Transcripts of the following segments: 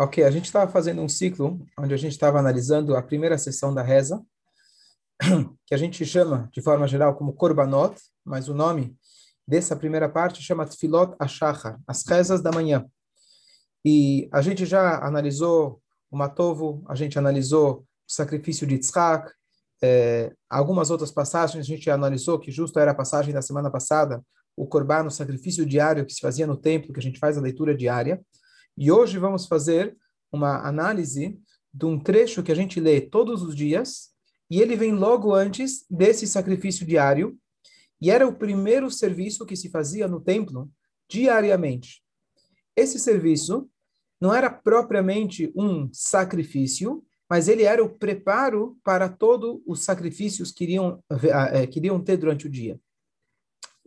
Ok, a gente estava fazendo um ciclo onde a gente estava analisando a primeira sessão da reza, que a gente chama, de forma geral, como Korbanot, mas o nome dessa primeira parte chama Tfilot Ashachar, as rezas da manhã. E a gente já analisou o Matovo, a gente analisou o sacrifício de Tzchak, é, algumas outras passagens a gente analisou, que justo era a passagem da semana passada, o Korban, o sacrifício diário que se fazia no templo, que a gente faz a leitura diária. E hoje vamos fazer uma análise de um trecho que a gente lê todos os dias, e ele vem logo antes desse sacrifício diário, e era o primeiro serviço que se fazia no templo diariamente. Esse serviço não era propriamente um sacrifício, mas ele era o preparo para todos os sacrifícios que iriam, é, que iriam ter durante o dia.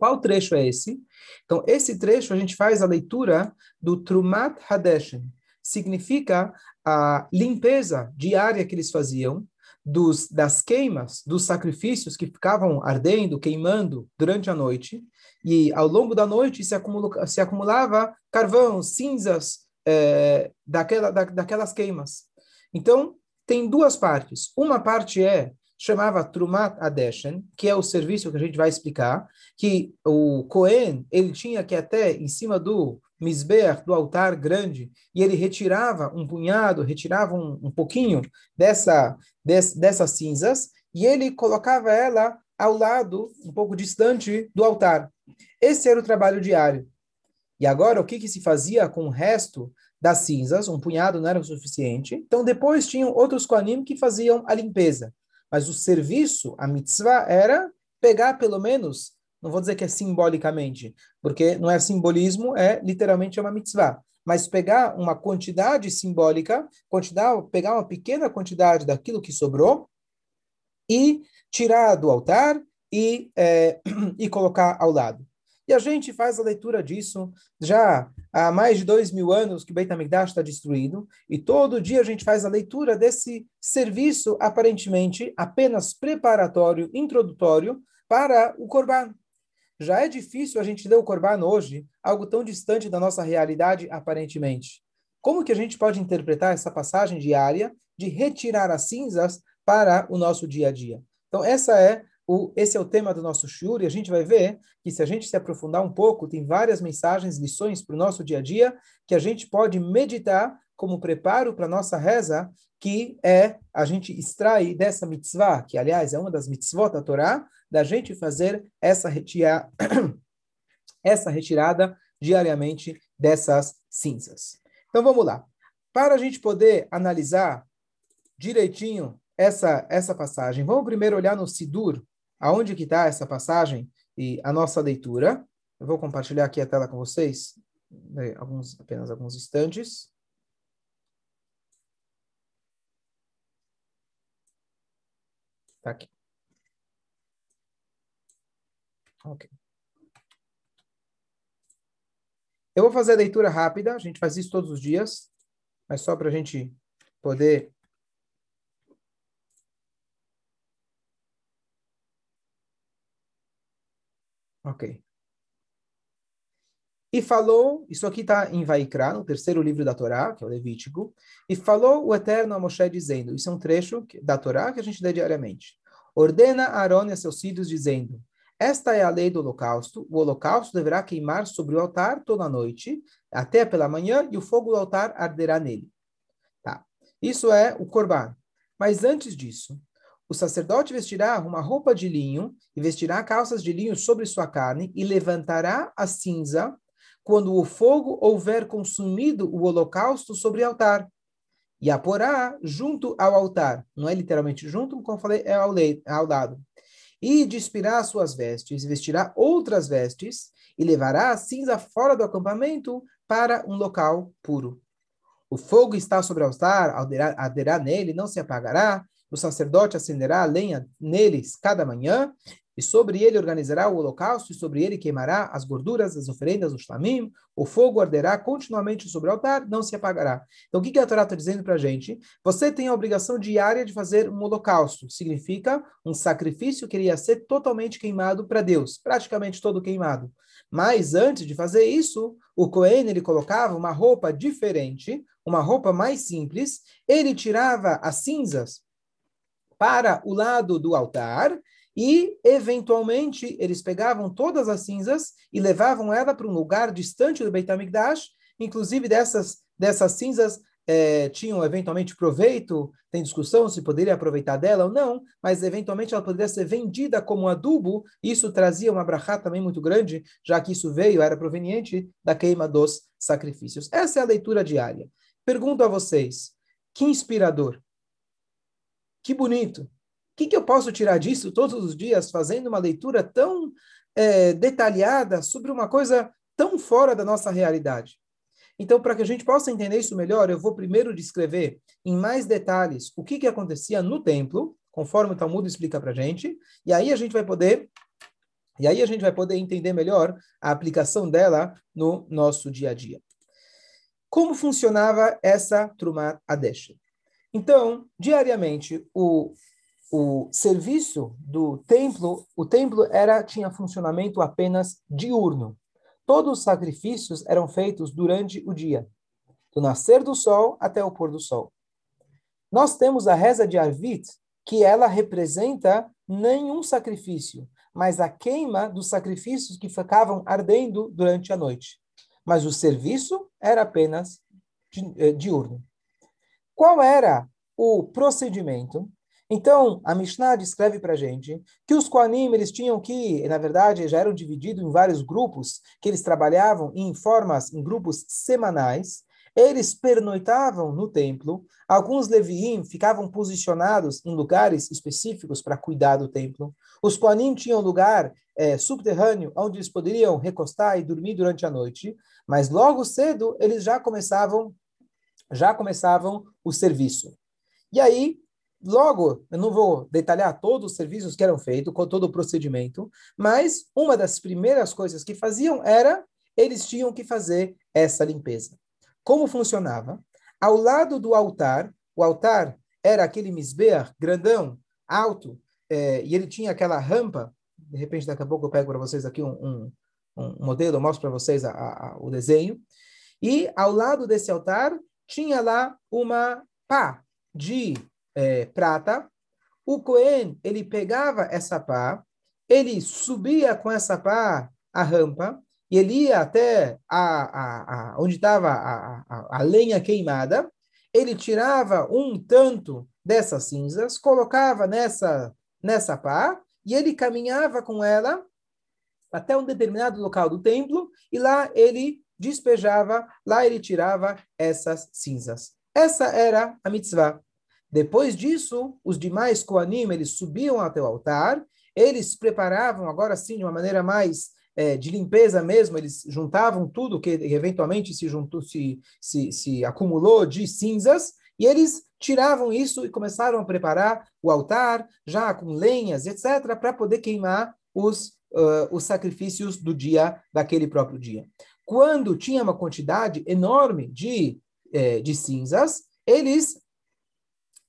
Qual trecho é esse? Então, esse trecho a gente faz a leitura do Trumat Hadeshen. Significa a limpeza diária que eles faziam dos, das queimas, dos sacrifícios que ficavam ardendo, queimando durante a noite. E ao longo da noite se, acumula, se acumulava carvão, cinzas é, daquela, da, daquelas queimas. Então, tem duas partes. Uma parte é chamava Trumat Adeshen, que é o serviço que a gente vai explicar, que o Cohen, ele tinha que até em cima do misber, do altar grande, e ele retirava um punhado, retirava um, um pouquinho dessa, des, dessas cinzas, e ele colocava ela ao lado, um pouco distante do altar. Esse era o trabalho diário. E agora, o que, que se fazia com o resto das cinzas? Um punhado não era o suficiente. Então, depois tinham outros Koanim que faziam a limpeza. Mas o serviço, a mitzvah, era pegar pelo menos, não vou dizer que é simbolicamente, porque não é simbolismo, é literalmente uma mitzvah. Mas pegar uma quantidade simbólica, quantidade, pegar uma pequena quantidade daquilo que sobrou e tirar do altar e, é, e colocar ao lado. A gente faz a leitura disso já há mais de dois mil anos que o Beit HaMikdash está destruído, e todo dia a gente faz a leitura desse serviço, aparentemente apenas preparatório, introdutório, para o Corban. Já é difícil a gente ler o Corban hoje, algo tão distante da nossa realidade, aparentemente. Como que a gente pode interpretar essa passagem diária de retirar as cinzas para o nosso dia a dia? Então, essa é o, esse é o tema do nosso shiur, e a gente vai ver que se a gente se aprofundar um pouco, tem várias mensagens, lições para o nosso dia a dia, que a gente pode meditar como preparo para a nossa reza, que é a gente extrair dessa mitzvah, que aliás é uma das mitzvot da Torá, da gente fazer essa, essa retirada diariamente dessas cinzas. Então vamos lá. Para a gente poder analisar direitinho essa, essa passagem, vamos primeiro olhar no Sidur, aonde que está essa passagem e a nossa leitura. Eu vou compartilhar aqui a tela com vocês, né, alguns, apenas alguns instantes. Está aqui. Ok. Eu vou fazer a leitura rápida, a gente faz isso todos os dias, mas só para a gente poder Ok. E falou, isso aqui está em Vaikra, no terceiro livro da Torá, que é o Levítico, e falou o Eterno a Moshe dizendo, isso é um trecho da Torá que a gente lê diariamente. Ordena Aaron e seus filhos dizendo, esta é a lei do holocausto, o holocausto deverá queimar sobre o altar toda a noite, até pela manhã, e o fogo do altar arderá nele. Tá. Isso é o Corban. Mas antes disso, o sacerdote vestirá uma roupa de linho e vestirá calças de linho sobre sua carne e levantará a cinza quando o fogo houver consumido o holocausto sobre o altar. E a porá junto ao altar. Não é literalmente junto, como falei, é ao, leito, ao lado. E despirá suas vestes, vestirá outras vestes, e levará a cinza fora do acampamento para um local puro. O fogo está sobre o altar, arderá nele, não se apagará, o sacerdote acenderá a lenha neles cada manhã, e sobre ele organizará o holocausto, e sobre ele queimará as gorduras, as oferendas, o shlamim, o fogo arderá continuamente sobre o altar, não se apagará. Então, o que, a Torá está dizendo para a gente? Você tem a obrigação diária de fazer um holocausto, significa um sacrifício que iria ser totalmente queimado para Deus, praticamente todo queimado. Mas antes de fazer isso, o Cohen ele colocava uma roupa diferente, uma roupa mais simples. Ele tirava as cinzas para o lado do altar e, eventualmente, eles pegavam todas as cinzas e levavam ela para um lugar distante do Beit HaMikdash. Inclusive, dessas, dessas cinzas é, tinham eventualmente proveito, tem discussão se poderia aproveitar dela ou não, mas eventualmente ela poderia ser vendida como adubo, isso trazia uma brachá também muito grande, já que isso veio, era proveniente da queima dos sacrifícios. Essa é a leitura diária. Pergunto a vocês, que inspirador, que bonito, o que, que eu posso tirar disso todos os dias, fazendo uma leitura tão é, detalhada sobre uma coisa tão fora da nossa realidade? Então, para que a gente possa entender isso melhor, eu vou primeiro descrever em mais detalhes o que, que acontecia no templo, conforme o Talmud explica para a gente, e aí a gente vai poder e aí a gente vai poder entender melhor a aplicação dela no nosso dia a dia. Como funcionava essa Trumat Adesh? Então, diariamente, o, o serviço do templo, o templo era tinha funcionamento apenas diurno. Todos os sacrifícios eram feitos durante o dia, do nascer do sol até o pôr do sol. Nós temos a reza de Arvit, que ela representa nenhum sacrifício, mas a queima dos sacrifícios que ficavam ardendo durante a noite. Mas o serviço era apenas eh, diurno. Qual era o procedimento? Então, a Mishnah descreve para a gente que os Koanim, eles tinham que, na verdade, já eram divididos em vários grupos, que eles trabalhavam em formas, em grupos semanais, eles pernoitavam no templo, alguns Leviim ficavam posicionados em lugares específicos para cuidar do templo, os Koanim tinham lugar é, subterrâneo onde eles poderiam recostar e dormir durante a noite, mas logo cedo eles já começavam já começavam o serviço. E aí, Logo, eu não vou detalhar todos os serviços que eram feitos, com todo o procedimento, mas uma das primeiras coisas que faziam era eles tinham que fazer essa limpeza. Como funcionava? Ao lado do altar, o altar era aquele misbeach grandão, alto, é, e ele tinha aquela rampa. De repente, daqui a pouco eu pego para vocês aqui um, um, um modelo, eu mostro para vocês a, a, o desenho. E ao lado desse altar tinha lá uma pá de é, prata, o Cohen, ele pegava essa pá, ele subia com essa pá a rampa, e ele ia até a, a, a onde estava a, a, a lenha queimada, ele tirava um tanto dessas cinzas, colocava nessa, nessa pá, e ele caminhava com ela até um determinado local do templo, e lá ele despejava, lá ele tirava essas cinzas. Essa era a mitzvah. Depois disso, os demais Koanim, eles subiam até o altar, eles preparavam, agora sim, de uma maneira mais é, de limpeza mesmo, eles juntavam tudo que eventualmente se juntou, se, se, se acumulou de cinzas, e eles tiravam isso e começaram a preparar o altar, já com lenhas, etc., para poder queimar os, uh, os sacrifícios do dia, daquele próprio dia. Quando tinha uma quantidade enorme de, eh, de cinzas, eles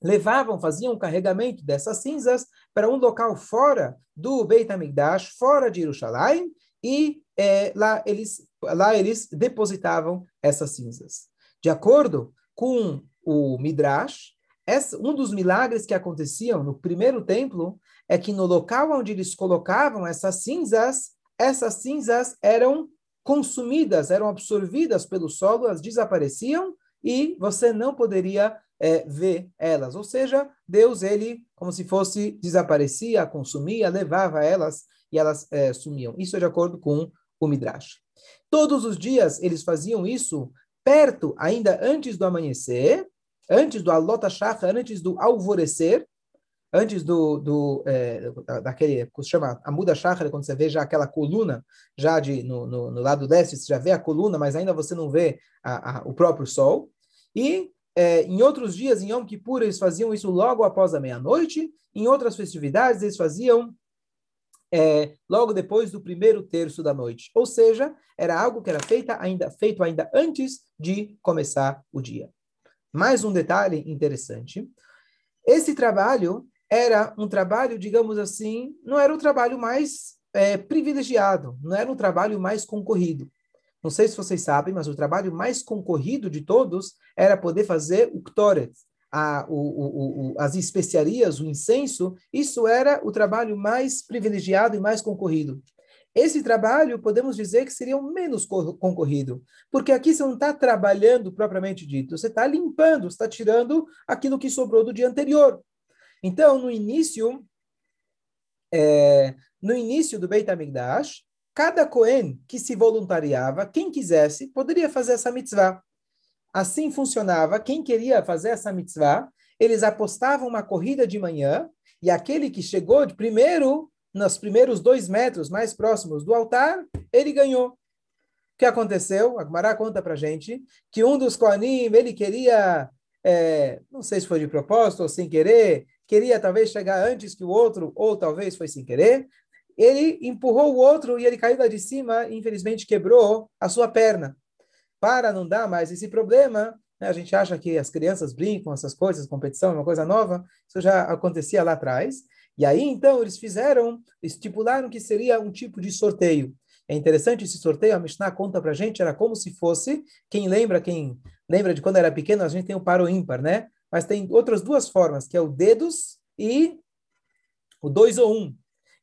levavam, faziam o carregamento dessas cinzas para um local fora do Beit HaMikdash, fora de Jerusalém, e é, lá, eles, lá eles depositavam essas cinzas. De acordo com o Midrash, essa, um dos milagres que aconteciam no primeiro templo é que no local onde eles colocavam essas cinzas, essas cinzas eram consumidas, eram absorvidas pelo solo, elas desapareciam e você não poderia é, ver elas. Ou seja, Deus, ele, como se fosse, desaparecia, consumia, levava elas e elas é, sumiam. Isso é de acordo com o Midrash. Todos os dias eles faziam isso perto, ainda antes do amanhecer, antes do alota shachar, antes do alvorecer, antes do, do é, daquele que se chama a muda shachar, quando você vê já aquela coluna já de no, no, no, lado leste, você já vê a coluna, mas ainda você não vê a, a, o próprio sol. E é, em outros dias, em Yom Kippur, eles faziam isso logo após a meia-noite. Em outras festividades, eles faziam é, logo depois do primeiro terço da noite. Ou seja, era algo que era feita ainda, feito ainda antes de começar o dia. Mais um detalhe interessante. Esse trabalho era um trabalho, digamos assim, não era o trabalho mais é, privilegiado, não era um trabalho mais concorrido. Não sei se vocês sabem, mas o trabalho mais concorrido de todos era poder fazer o Ktoret, a, o, o, o, as especiarias, o incenso, isso era o trabalho mais privilegiado e mais concorrido. Esse trabalho, podemos dizer que seria o menos concorrido, porque aqui você não está trabalhando propriamente dito, você está limpando, está tirando aquilo que sobrou do dia anterior. Então, no início, é, no início do Beit HaMikdash, cada Cohen que se voluntariava, quem quisesse, poderia fazer essa mitzvah. Assim funcionava, quem queria fazer essa mitzvah, eles apostavam uma corrida de manhã, e aquele que chegou de primeiro, nos primeiros dois metros mais próximos do altar, ele ganhou. O que aconteceu? A Gmará conta para gente que um dos Koanim, ele queria, é, não sei se foi de propósito ou sem querer, queria talvez chegar antes que o outro, ou talvez foi sem querer, ele empurrou o outro e ele caiu lá de cima e infelizmente quebrou a sua perna. Para não dar mais esse problema, né, a gente acha que as crianças brincam, essas coisas, competição é uma coisa nova, isso já acontecia lá atrás. E aí, então, eles fizeram, estipularam que seria um tipo de sorteio. É interessante esse sorteio, a Mishnah conta pra gente, era como se fosse, quem lembra, quem lembra de quando era pequeno, a gente tem o paro ímpar, né? Mas tem outras duas formas, que é o dedos e o dois ou um.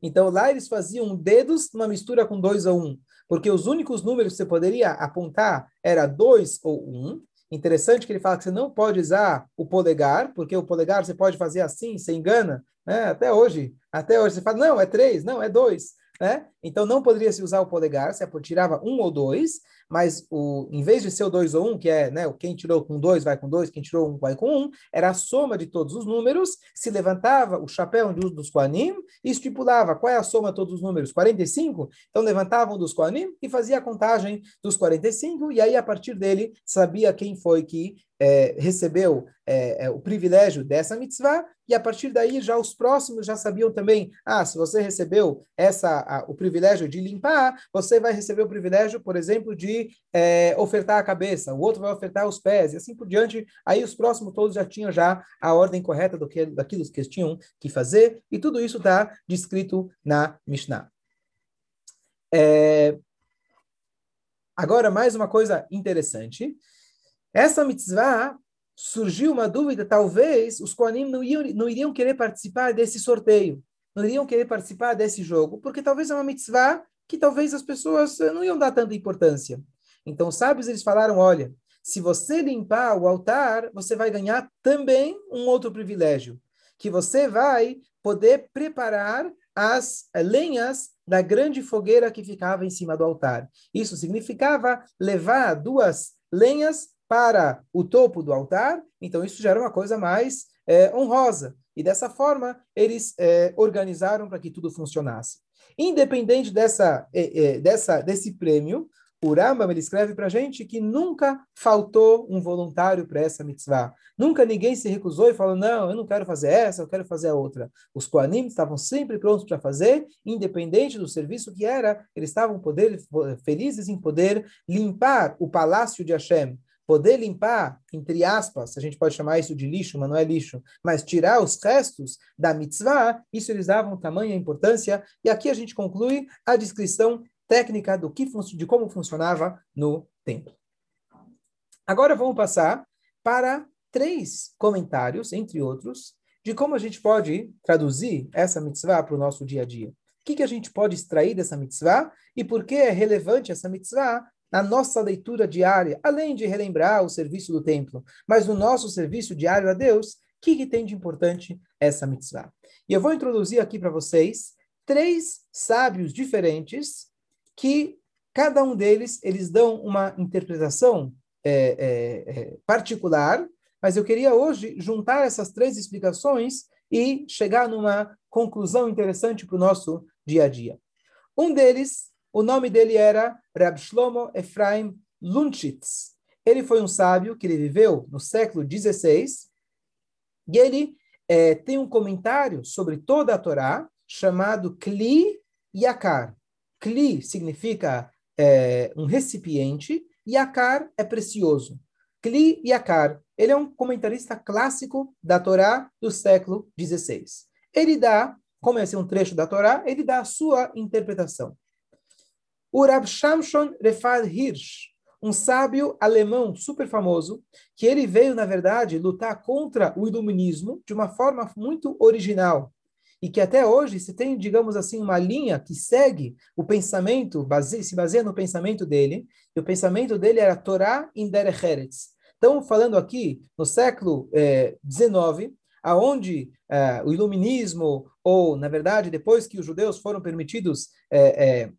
Então lá eles faziam dedos numa mistura com dois ou um, porque os únicos números que você poderia apontar era dois ou um. Interessante que ele fala que você não pode usar o polegar, porque o polegar você pode fazer assim, você engana, né? Até hoje, até hoje você fala não é três, não é dois né? Então não poderia se usar o polegar, se tirava um ou dois, mas o, em vez de ser o dois ou um, que é né, quem tirou com dois vai com dois, quem tirou um vai com um, era a soma de todos os números, se levantava o chapéu de um dos Koanim e estipulava qual é a soma de todos os números, 45, então levantavam dos Koanim e fazia a contagem dos 45, e aí a partir dele sabia quem foi que é, recebeu é, é, o privilégio dessa mitzvah, e a partir daí já os próximos já sabiam também, ah, se você recebeu essa, a, o privilégio de limpar, você vai receber o privilégio, por exemplo, de é, ofertar a cabeça, o outro vai ofertar os pés, e assim por diante, aí os próximos todos já tinham já a ordem correta do que, daquilo que eles tinham que fazer, e tudo isso está descrito na Mishnah. É, agora, mais uma coisa interessante, essa mitzvah surgiu uma dúvida, talvez os Koanim não, iam, não iriam querer participar desse sorteio, não iriam querer participar desse jogo, porque talvez é uma mitzvah que talvez as pessoas eh, não iam dar tanta importância. Então, os sábios, eles falaram, olha, se você limpar o altar, você vai ganhar também um outro privilégio, que você vai poder preparar as eh, lenhas da grande fogueira que ficava em cima do altar. Isso significava levar duas lenhas para o topo do altar, então isso já era uma coisa mais é, honrosa. E dessa forma, eles é, organizaram para que tudo funcionasse. Independente dessa, é, dessa, desse prêmio, o Rambam ele escreve para a gente que nunca faltou um voluntário para essa mitzvah. Nunca ninguém se recusou e falou, não, eu não quero fazer essa, eu quero fazer a outra. Os Koanim estavam sempre prontos para fazer, independente do serviço que era, eles estavam poder, felizes em poder limpar o palácio de Hashem, poder limpar, entre aspas, a gente pode chamar isso de lixo, mas não é lixo, mas tirar os restos da mitzvah, isso eles davam tamanha importância. E aqui a gente conclui a descrição técnica do que de como funcionava no templo. Agora vamos passar para três comentários, entre outros, de como a gente pode traduzir essa mitzvah para o nosso dia a dia. O que, que a gente pode extrair dessa mitzvah e por que é relevante essa mitzvah na nossa leitura diária, além de relembrar o serviço do templo, mas no nosso serviço diário a Deus, o que, que tem de importante essa mitzvah? E eu vou introduzir aqui para vocês três sábios diferentes que cada um deles eles dão uma interpretação é, é, é, particular, mas eu queria hoje juntar essas três explicações e chegar numa conclusão interessante para o nosso dia a dia. Um deles o nome dele era Rab Shlomo Ephraim Lunchitz. Ele foi um sábio que ele viveu no século XVI e ele é, tem um comentário sobre toda a Torá chamado Kli Yakar. Kli significa é, um recipiente e Yakar é precioso. Kli Yakar, ele é um comentarista clássico da Torá do século XVI. Ele dá como esse é um trecho da Torá, ele dá a sua interpretação. O Rab Shamshon Refal Hirsch, um sábio alemão super famoso, que ele veio, na verdade, lutar contra o iluminismo de uma forma muito original. E que até hoje se tem, digamos assim, uma linha que segue o pensamento, base, se baseia no pensamento dele, e o pensamento dele era Torá in Derech Eretz. Estamos falando aqui no século XIX, eh, aonde eh, o iluminismo, ou, na verdade, depois que os judeus foram permitidos eh,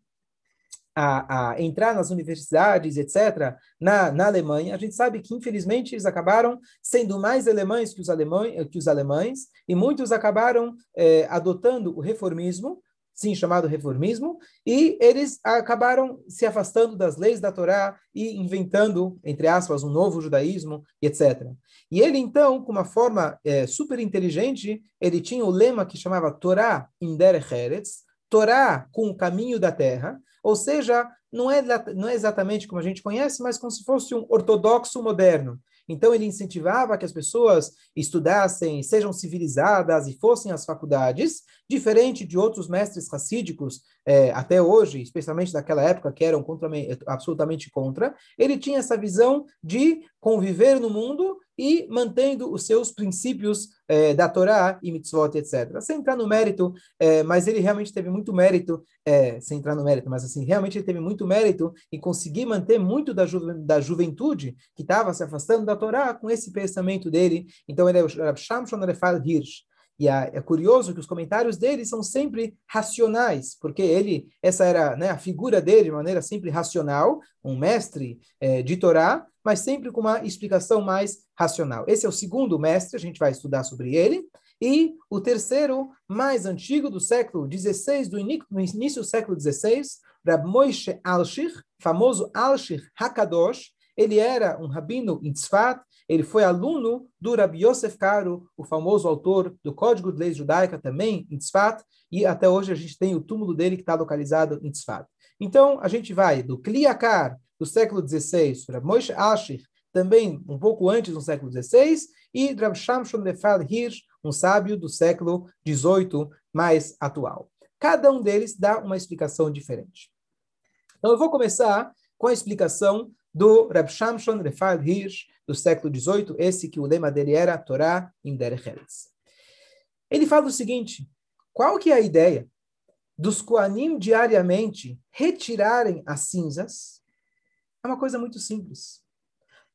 a, a, entrar nas universidades, etc., na, na Alemanha, a gente sabe que, infelizmente, eles acabaram sendo mais alemães que os alemães, que os alemães e muitos acabaram é, adotando o reformismo, sim, chamado reformismo, e eles acabaram se afastando das leis da Torá e inventando, entre aspas, um novo judaísmo, etc. E ele, então, com uma forma é, super inteligente, ele tinha o lema que chamava Torá in der Eretz, Torá com o caminho da terra, ou seja, não é, não é exatamente como a gente conhece, mas como se fosse um ortodoxo moderno. Então, ele incentivava que as pessoas estudassem, sejam civilizadas e fossem às faculdades, diferente de outros mestres racídicos, é, até hoje, especialmente daquela época, que eram contra, absolutamente contra. Ele tinha essa visão de conviver no mundo e mantendo os seus princípios é, da Torá e mitzvot, etc. Sem entrar no mérito, é, mas ele realmente teve muito mérito, é, sem entrar no mérito, mas assim, realmente ele teve muito mérito em conseguir manter muito da, ju da juventude que estava se afastando da Torá com esse pensamento dele. Então ele é o Shamshon Refal Hirsch. E é curioso que os comentários dele são sempre racionais, porque ele, essa era né, a figura dele de maneira sempre racional, um mestre é, de Torá, mas sempre com uma explicação mais racional. Esse é o segundo mestre, a gente vai estudar sobre ele. E o terceiro, mais antigo, do século XVI, do início do século XVI, Rab Moshe Alshir, famoso Alshir Hakadosh, ele era um rabino em Tzfat, ele foi aluno do Rabbi Yosef Karo, o famoso autor do Código de Leis Judaica, também em Tzfat, e até hoje a gente tem o túmulo dele que está localizado em Tzfat. Então, a gente vai do Kliakar, do século XVI, para Moshe Ashir, também um pouco antes do século XVI, e Rav Shamshon Lefal Hirsch, um sábio do século XVIII mais atual. Cada um deles dá uma explicação diferente. Então, eu vou começar com a explicação do Rab Shamshon Lefal Hirsch, do século XVIII, esse que o lema dele era Torá in Derech Eretz. Ele fala o seguinte, qual que é a ideia dos Koanim diariamente retirarem as cinzas é uma coisa muito simples.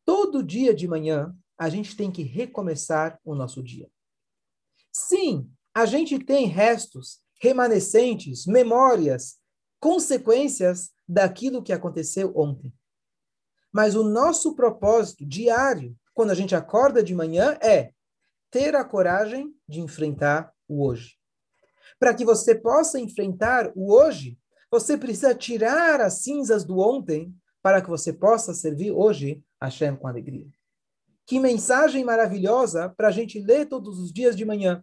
Todo dia de manhã, a gente tem que recomeçar o nosso dia. Sim, a gente tem restos, remanescentes, memórias, consequências daquilo que aconteceu ontem. Mas o nosso propósito diário, quando a gente acorda de manhã, é ter a coragem de enfrentar o hoje. Para que você possa enfrentar o hoje, você precisa tirar as cinzas do ontem para que você possa servir hoje a Hashem com alegria. Que mensagem maravilhosa para a gente ler todos os dias de manhã.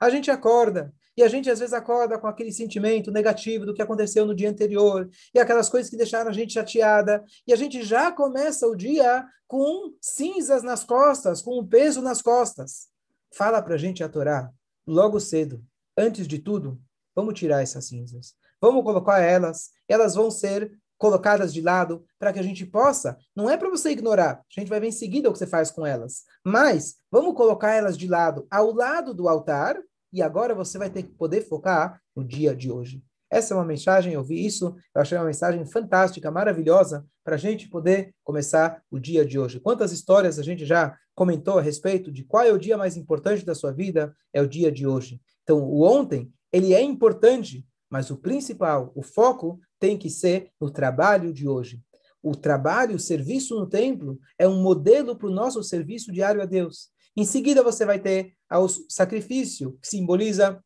A gente acorda, e a gente às vezes acorda com aquele sentimento negativo do que aconteceu no dia anterior, e aquelas coisas que deixaram a gente chateada, e a gente já começa o dia com cinzas nas costas, com um peso nas costas. Fala para a gente a Torá, logo cedo, antes de tudo, vamos tirar essas cinzas. Vamos colocar elas, elas vão ser colocadas de lado para que a gente possa, não é para você ignorar, a gente vai ver em seguida o que você faz com elas, mas vamos colocar elas de lado, ao lado do altar, e agora você vai ter que poder focar no dia de hoje. Essa é uma mensagem, eu vi isso, eu achei uma mensagem fantástica, maravilhosa, para a gente poder começar o dia de hoje. Quantas histórias a gente já comentou a respeito de qual é o dia mais importante da sua vida? É o dia de hoje. Então, o ontem, ele é importante, mas o principal, o foco, tem que ser no trabalho de hoje. O trabalho, o serviço no templo, é um modelo para o nosso serviço diário a Deus. Em seguida, você vai ter o sacrifício, que simboliza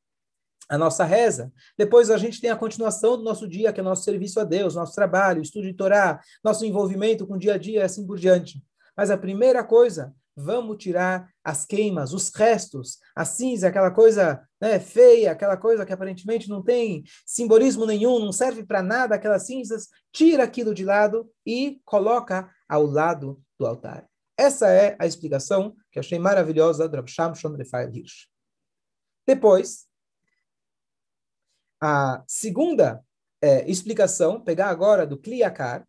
a nossa reza. Depois a gente tem a continuação do nosso dia, que é nosso serviço a Deus, nosso trabalho, estudo de Torá, nosso envolvimento com o dia a dia, e assim por diante. Mas a primeira coisa vamos tirar as queimas, os restos, a cinza, aquela coisa né, feia, aquela coisa que aparentemente não tem simbolismo nenhum, não serve para nada, aquelas cinzas, tira aquilo de lado e coloca ao lado do altar. Essa é a explicação que eu achei maravilhosa do Rav Shamshon Refael Hirsch. Depois, A segunda é, explicação, pegar agora do Kliakar,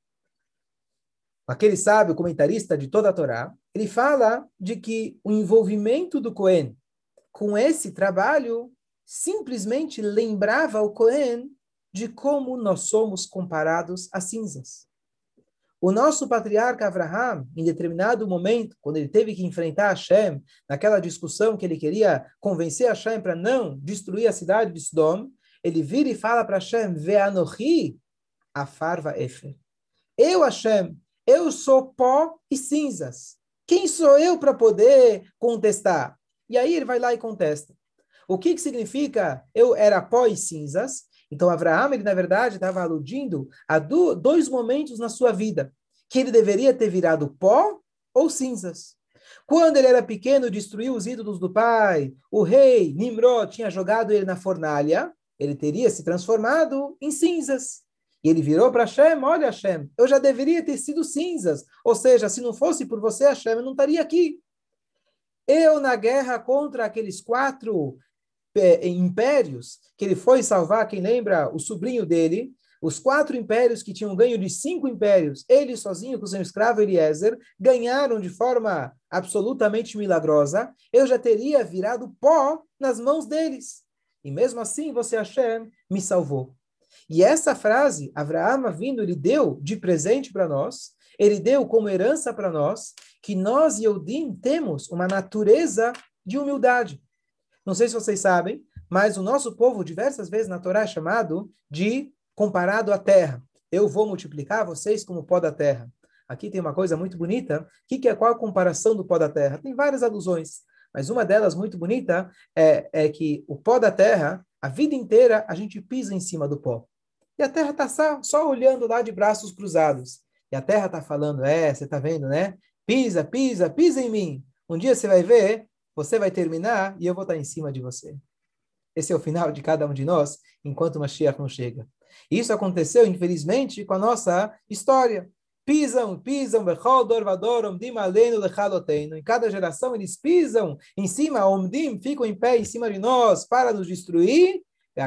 aquele sábio comentarista de toda a Torá, ele fala de que o envolvimento do Cohen com esse trabalho simplesmente lembrava o Cohen de como nós somos comparados a cinzas. O nosso patriarca Abraham, em determinado momento, quando ele teve que enfrentar Hashem, naquela discussão que ele queria convencer Hashem para não destruir a cidade de Sodom, ele vira e fala para Hashem, Ve'anohi afarva efer. Eu, Hashem, eu sou pó e cinzas. Quem sou eu para poder contestar? E aí ele vai lá e contesta. O que, que significa eu era pó e cinzas? Então, Abraão, ele na verdade estava aludindo a do, dois momentos na sua vida, que ele deveria ter virado pó ou cinzas. Quando ele era pequeno, destruiu os ídolos do pai, o rei Nimrod tinha jogado ele na fornalha, ele teria se transformado em cinzas. E ele virou para Hashem, olha Hashem, eu já deveria ter sido cinzas. Ou seja, se não fosse por você, Hashem, eu não estaria aqui. Eu, na guerra contra aqueles quatro é, impérios, que ele foi salvar, quem lembra, o sobrinho dele, os quatro impérios que tinham ganho de cinco impérios, ele sozinho com seu escravo Eliezer, ganharam de forma absolutamente milagrosa, eu já teria virado pó nas mãos deles. E mesmo assim, você, Hashem, me salvou. E essa frase, Abraão vindo, ele deu de presente para nós, ele deu como herança para nós, que nós, Yehudim, temos uma natureza de humildade. Não sei se vocês sabem, mas o nosso povo, diversas vezes na Torá, é chamado de comparado à terra. Eu vou multiplicar vocês como pó da terra. Aqui tem uma coisa muito bonita. Que, que é qual a comparação do pó da terra? Tem várias alusões, mas uma delas muito bonita é, é que o pó da terra, a vida inteira, a gente pisa em cima do pó. E a terra está só, olhando lá de braços cruzados. E a terra está falando, é, você está vendo, né? Pisa, pisa, pisa em mim. Um dia você vai ver você vai terminar e eu vou estar em cima de você. Esse é o final de cada um de nós, enquanto Mashiach não chega. Isso aconteceu, infelizmente, com a nossa história. Pisam, pisam, em cada geração eles pisam em cima, omdim, ficam em pé em cima de nós para nos destruir. E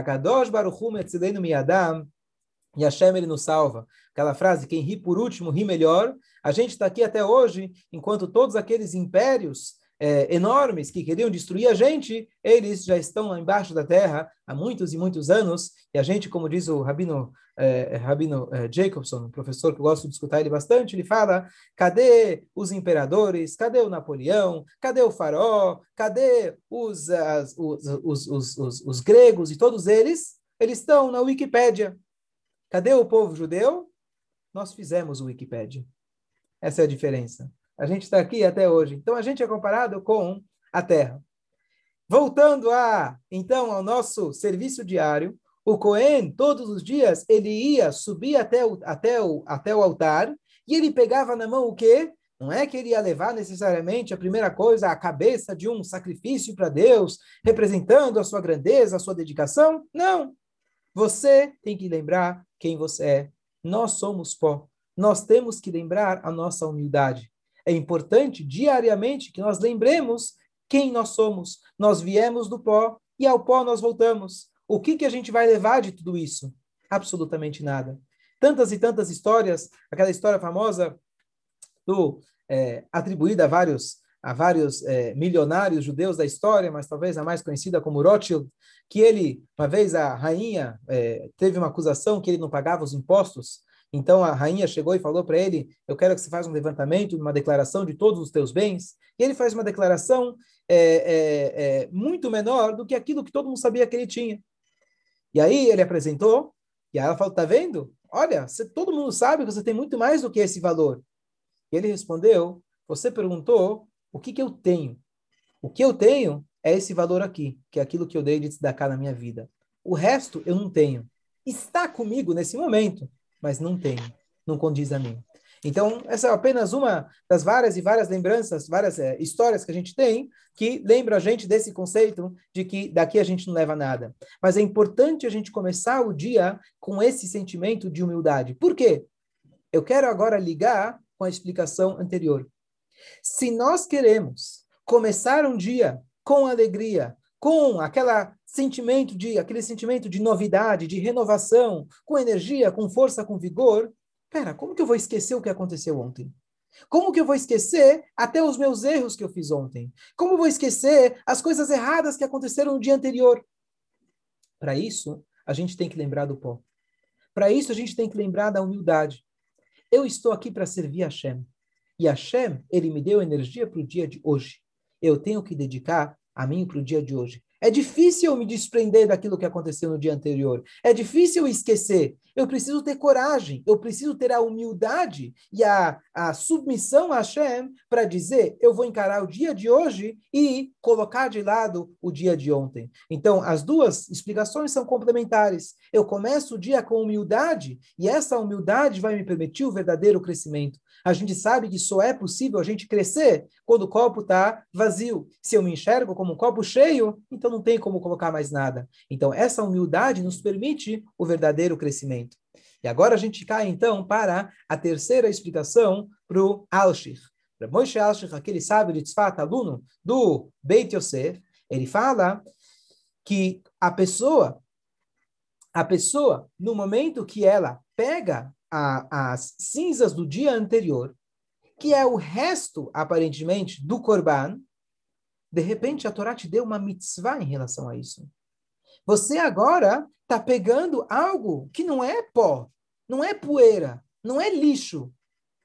Hashem ele nos salva. Aquela frase, quem ri por último, ri melhor. A gente está aqui até hoje, enquanto todos aqueles impérios é, enormes que queriam destruir a gente, eles já estão lá embaixo da terra há muitos e muitos anos, e a gente, como diz o Rabino, é, Rabino é, Jacobson, um professor que eu gosto de escutar ele bastante, ele fala, cadê os imperadores, cadê o Napoleão, cadê o faraó, cadê os, as, os, os, os, os, os gregos e todos eles? Eles estão na Wikipédia. Cadê o povo judeu? Nós fizemos o Wikipédia. Essa é a diferença. A gente está aqui até hoje. Então, a gente é comparado com a Terra. Voltando a, então, ao nosso serviço diário, o Cohen, todos os dias, ele ia subir até o, até o, até o altar e ele pegava na mão o quê? Não é que ele ia levar necessariamente a primeira coisa, a cabeça de um sacrifício para Deus, representando a sua grandeza, a sua dedicação. Não. Você tem que lembrar quem você é. Nós somos pó. Nós temos que lembrar a nossa humildade. É importante diariamente que nós lembremos quem nós somos. Nós viemos do pó e ao pó nós voltamos. O que, que a gente vai levar de tudo isso? Absolutamente nada. Tantas e tantas histórias, aquela história famosa do é, atribuída a vários a vários é, milionários judeus da história, mas talvez a mais conhecida como Rothschild, que ele, uma vez a rainha é, teve uma acusação que ele não pagava os impostos então a rainha chegou e falou para ele: Eu quero que você faça um levantamento, uma declaração de todos os teus bens. E ele faz uma declaração é, é, é, muito menor do que aquilo que todo mundo sabia que ele tinha. E aí ele apresentou, e ela falou: Tá vendo? Olha, você, todo mundo sabe que você tem muito mais do que esse valor. E ele respondeu: Você perguntou o que, que eu tenho. O que eu tenho é esse valor aqui, que é aquilo que eu dei de cá na minha vida. O resto eu não tenho. Está comigo nesse momento mas não tem, não condiz a mim. Então, essa é apenas uma das várias e várias lembranças, várias é, histórias que a gente tem que lembra a gente desse conceito de que daqui a gente não leva nada. Mas é importante a gente começar o dia com esse sentimento de humildade. Por quê? Eu quero agora ligar com a explicação anterior. Se nós queremos começar um dia com alegria, com aquela sentimento de aquele sentimento de novidade, de renovação, com energia, com força, com vigor. Pera, como que eu vou esquecer o que aconteceu ontem? Como que eu vou esquecer até os meus erros que eu fiz ontem? Como eu vou esquecer as coisas erradas que aconteceram no dia anterior? Para isso, a gente tem que lembrar do pó. Para isso, a gente tem que lembrar da humildade. Eu estou aqui para servir a Hashem. E Hashem, ele me deu energia para o dia de hoje. Eu tenho que dedicar a mim para o dia de hoje. É difícil me desprender daquilo que aconteceu no dia anterior. É difícil esquecer. Eu preciso ter coragem, eu preciso ter a humildade e a, a submissão a Hashem para dizer: eu vou encarar o dia de hoje e colocar de lado o dia de ontem. Então, as duas explicações são complementares. Eu começo o dia com humildade e essa humildade vai me permitir o verdadeiro crescimento. A gente sabe que só é possível a gente crescer quando o copo está vazio. Se eu me enxergo como um copo cheio, então não tem como colocar mais nada. Então, essa humildade nos permite o verdadeiro crescimento. E agora a gente cai, então, para a terceira explicação para o Alshir. Moshe Alshir, aquele sábio de Tzfat, aluno do Beit Yosef, ele fala que a pessoa, a pessoa, no momento que ela pega a, as cinzas do dia anterior, que é o resto, aparentemente, do Corban, de repente a Torá te deu uma mitzvah em relação a isso. Você agora está pegando algo que não é pó, não é poeira, não é lixo.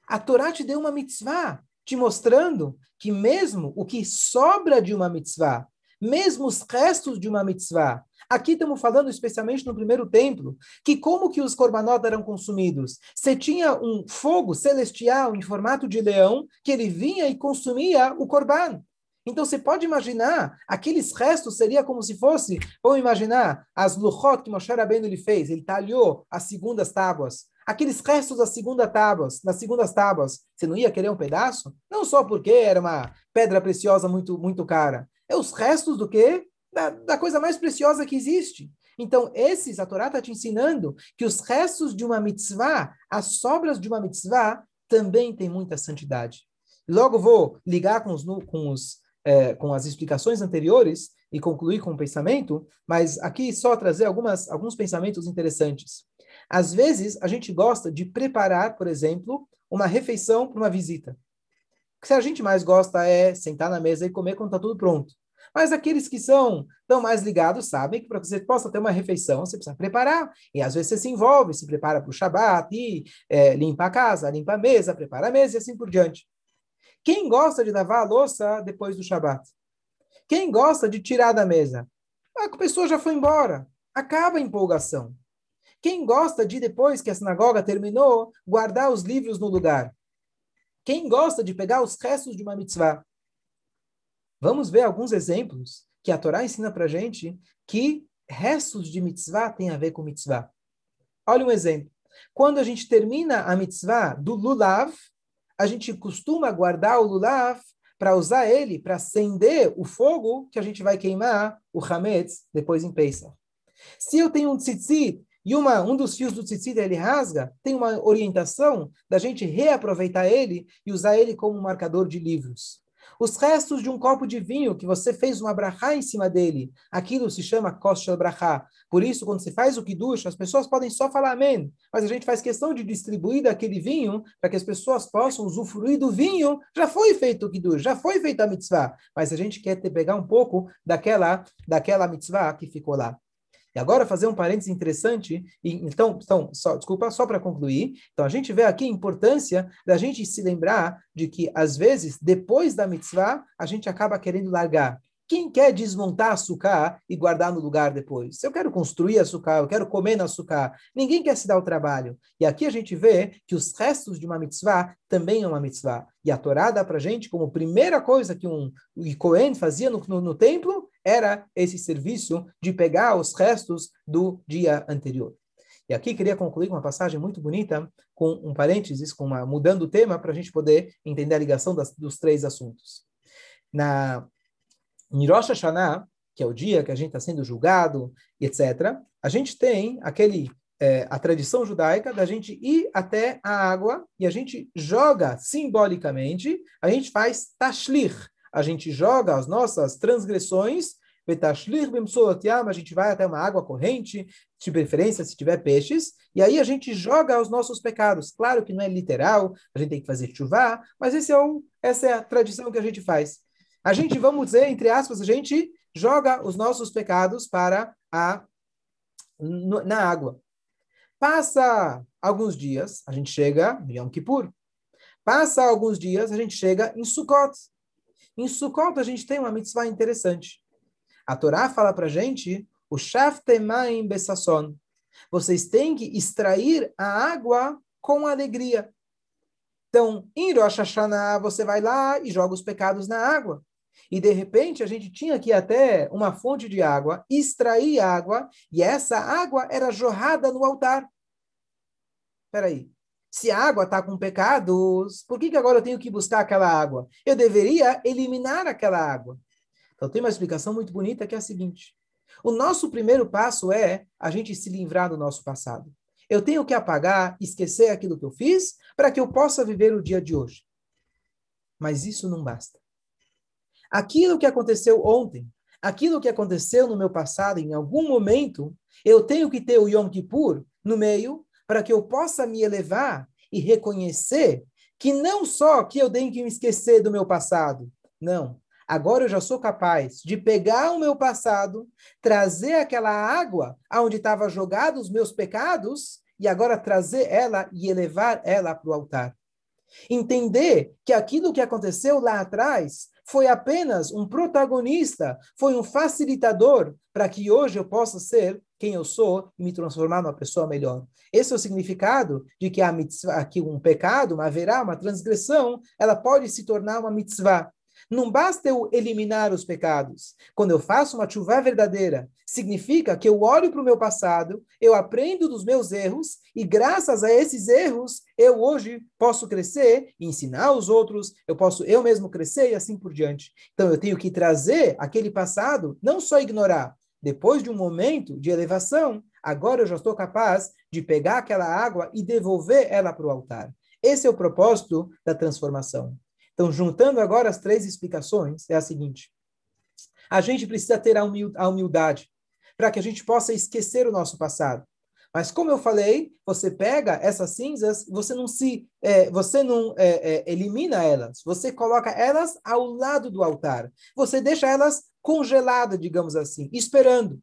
A Torá te deu uma mitzvah, te mostrando que mesmo o que sobra de uma mitzvah, mesmo os restos de uma mitzvah, Aqui estamos falando especialmente no primeiro templo, que como que os korbanot eram consumidos? Você tinha um fogo celestial em formato de leão, que ele vinha e consumia o korban. Então você pode imaginar, aqueles restos seria como se fosse, vamos imaginar, as luchot que Moshe Rabbeinu ele fez, ele talhou as segundas tábuas. Aqueles restos das segundas tábuas, nas segundas tábuas, você não ia querer um pedaço? Não só porque era uma pedra preciosa muito muito cara. É os restos do quê? da, da coisa mais preciosa que existe. Então, esses, a Torá está te ensinando que os restos de uma mitzvah, as sobras de uma mitzvah, também têm muita santidade. Logo vou ligar com, os, com, os, é, com as explicações anteriores e concluir com o pensamento, mas aqui só trazer algumas, alguns pensamentos interessantes. Às vezes, a gente gosta de preparar, por exemplo, uma refeição para uma visita. O que a gente mais gosta é sentar na mesa e comer quando está tudo pronto. Mas aqueles que são tão mais ligados sabem que para que você possa ter uma refeição, você precisa preparar. E às vezes você se envolve, se prepara para o Shabat, e é, limpa a casa, limpa a mesa, prepara a mesa e assim por diante. Quem gosta de lavar a louça depois do Shabat? Quem gosta de tirar da mesa? A pessoa já foi embora. Acaba a empolgação. Quem gosta de, depois que a sinagoga terminou, guardar os livros no lugar? Quem gosta de pegar os restos de uma mitzvah? Vamos ver alguns exemplos que a Torá ensina para gente que restos de mitzvah têm a ver com mitzvah. Olha um exemplo. Quando a gente termina a mitzvah do lulav, a gente costuma guardar o lulav para usar ele para acender o fogo que a gente vai queimar o hametz depois em Pesach. Se eu tenho um tzitzit e uma, um dos fios do tzitzit ele rasga, tem uma orientação da gente reaproveitar ele e usar ele como marcador de livros. Os restos de um copo de vinho que você fez uma brachá em cima dele, aquilo se chama kosher brachá. Por isso, quando você faz o kiddush, as pessoas podem só falar amém, mas a gente faz questão de distribuir daquele vinho para que as pessoas possam usufruir do vinho. Já foi feito o kiddush, já foi feita a mitzvah, mas a gente quer pegar um pouco daquela, daquela mitzvah que ficou lá. E agora fazer um parênteses interessante, e, então, então só, desculpa, só para concluir. Então a gente vê aqui a importância da gente se lembrar de que, às vezes, depois da mitzvah, a gente acaba querendo largar. Quem quer desmontar açúcar e guardar no lugar depois? Se eu quero construir açúcar, eu quero comer no açúcar, ninguém quer se dar o trabalho. E aqui a gente vê que os restos de uma mitzvah também é uma mitzvah. E a Torá dá para gente como primeira coisa que um Cohen fazia no, no, no templo era esse serviço de pegar os restos do dia anterior. E aqui queria concluir com uma passagem muito bonita, com um parênteses, com uma, mudando o tema, para a gente poder entender a ligação das, dos três assuntos. Na em Rosh Hashanah, que é o dia que a gente está sendo julgado, etc., a gente tem aquele é, a tradição judaica da gente ir até a água e a gente joga simbolicamente, a gente faz tashlir, a gente joga as nossas transgressões a gente vai até uma água corrente, de preferência se tiver peixes, e aí a gente joga os nossos pecados. Claro que não é literal, a gente tem que fazer chuva, mas esse é um, essa é a tradição que a gente faz. A gente, vamos dizer, entre aspas, a gente joga os nossos pecados para a na água. Passa alguns dias, a gente chega em Yom Kippur. Passa alguns dias, a gente chega em Sukkot. Em Sukkot, a gente tem uma mitzvah interessante. A Torá fala para gente o Shaftemaim Besasson. Vocês têm que extrair a água com alegria. Então, em Rosh Hashanah, você vai lá e joga os pecados na água. E, de repente, a gente tinha aqui até uma fonte de água, extrair água, e essa água era jorrada no altar. Espera aí. Se a água está com pecados, por que, que agora eu tenho que buscar aquela água? Eu deveria eliminar aquela água. Então tem uma explicação muito bonita que é a seguinte: o nosso primeiro passo é a gente se livrar do nosso passado. Eu tenho que apagar, esquecer aquilo que eu fiz, para que eu possa viver o dia de hoje. Mas isso não basta. Aquilo que aconteceu ontem, aquilo que aconteceu no meu passado, em algum momento, eu tenho que ter o Yom Kippur no meio para que eu possa me elevar e reconhecer que não só que eu tenho que me esquecer do meu passado, não. Agora eu já sou capaz de pegar o meu passado, trazer aquela água onde estavam jogados os meus pecados e agora trazer ela e elevar ela para o altar. Entender que aquilo que aconteceu lá atrás foi apenas um protagonista, foi um facilitador para que hoje eu possa ser quem eu sou e me transformar numa pessoa melhor. Esse é o significado de que a mitzvah, que um pecado, uma haverá, uma transgressão, ela pode se tornar uma mitzvah. Não basta eu eliminar os pecados. Quando eu faço uma chuva verdadeira, significa que eu olho para o meu passado, eu aprendo dos meus erros, e graças a esses erros, eu hoje posso crescer e ensinar os outros, eu posso eu mesmo crescer e assim por diante. Então eu tenho que trazer aquele passado, não só ignorar, depois de um momento de elevação, agora eu já estou capaz de pegar aquela água e devolver ela para o altar. Esse é o propósito da transformação. Então, juntando agora as três explicações, é a seguinte: a gente precisa ter a humildade para que a gente possa esquecer o nosso passado. Mas como eu falei, você pega essas cinzas, você não se, é, você não é, é, elimina elas, você coloca elas ao lado do altar. Você deixa elas congelada, digamos assim, esperando.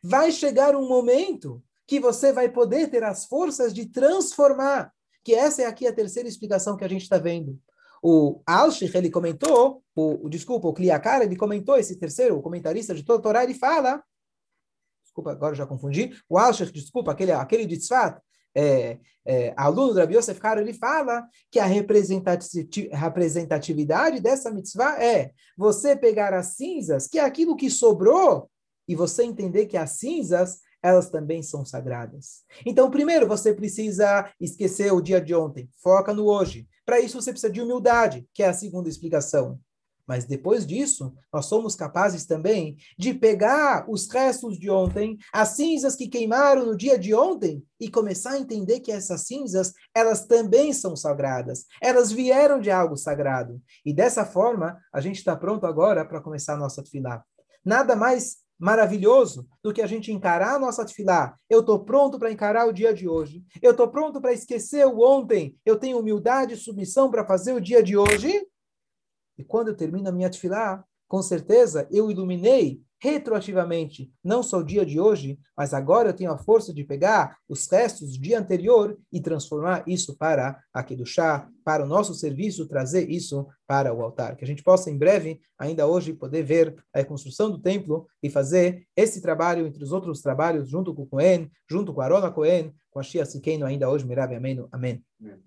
Vai chegar um momento que você vai poder ter as forças de transformar, que essa é aqui a terceira explicação que a gente está vendo. O Alshich, ele comentou, o, o, desculpa, o Kliakar, ele comentou, esse terceiro, comentarista de toda a Torá, ele fala, desculpa, agora já confundi, o Alshich, desculpa, aquele, aquele de Tzfat, é, é, aluno do Rabi Yosef Karo, ele fala que a representatividade dessa mitzvah é você pegar as cinzas, que é aquilo que sobrou, e você entender que as cinzas, elas também são sagradas. Então, primeiro, você precisa esquecer o dia de ontem, foca no hoje. Para isso, você precisa de humildade, que é a segunda explicação. Mas depois disso, nós somos capazes também de pegar os restos de ontem, as cinzas que queimaram no dia de ontem, e começar a entender que essas cinzas, elas também são sagradas. Elas vieram de algo sagrado. E dessa forma, a gente está pronto agora para começar a nossa tefilá. Nada mais maravilhoso do que a gente encarar a nossa tefilá. Eu estou pronto para encarar o dia de hoje. Eu estou pronto para esquecer o ontem. Eu tenho humildade e submissão para fazer o dia de hoje e quando eu termino a minha tefilá, com certeza eu iluminei retroativamente, não só o dia de hoje, mas agora eu tenho a força de pegar os restos do dia anterior e transformar isso para aqui do chá, para o nosso serviço, trazer isso para o altar. Que a gente possa, em breve, ainda hoje, poder ver a reconstrução do templo e fazer esse trabalho, entre os outros trabalhos, junto com o Cohen, junto com a Arona Cohen, com a Shia Sikeno, ainda hoje, Mirav Amém. Amém.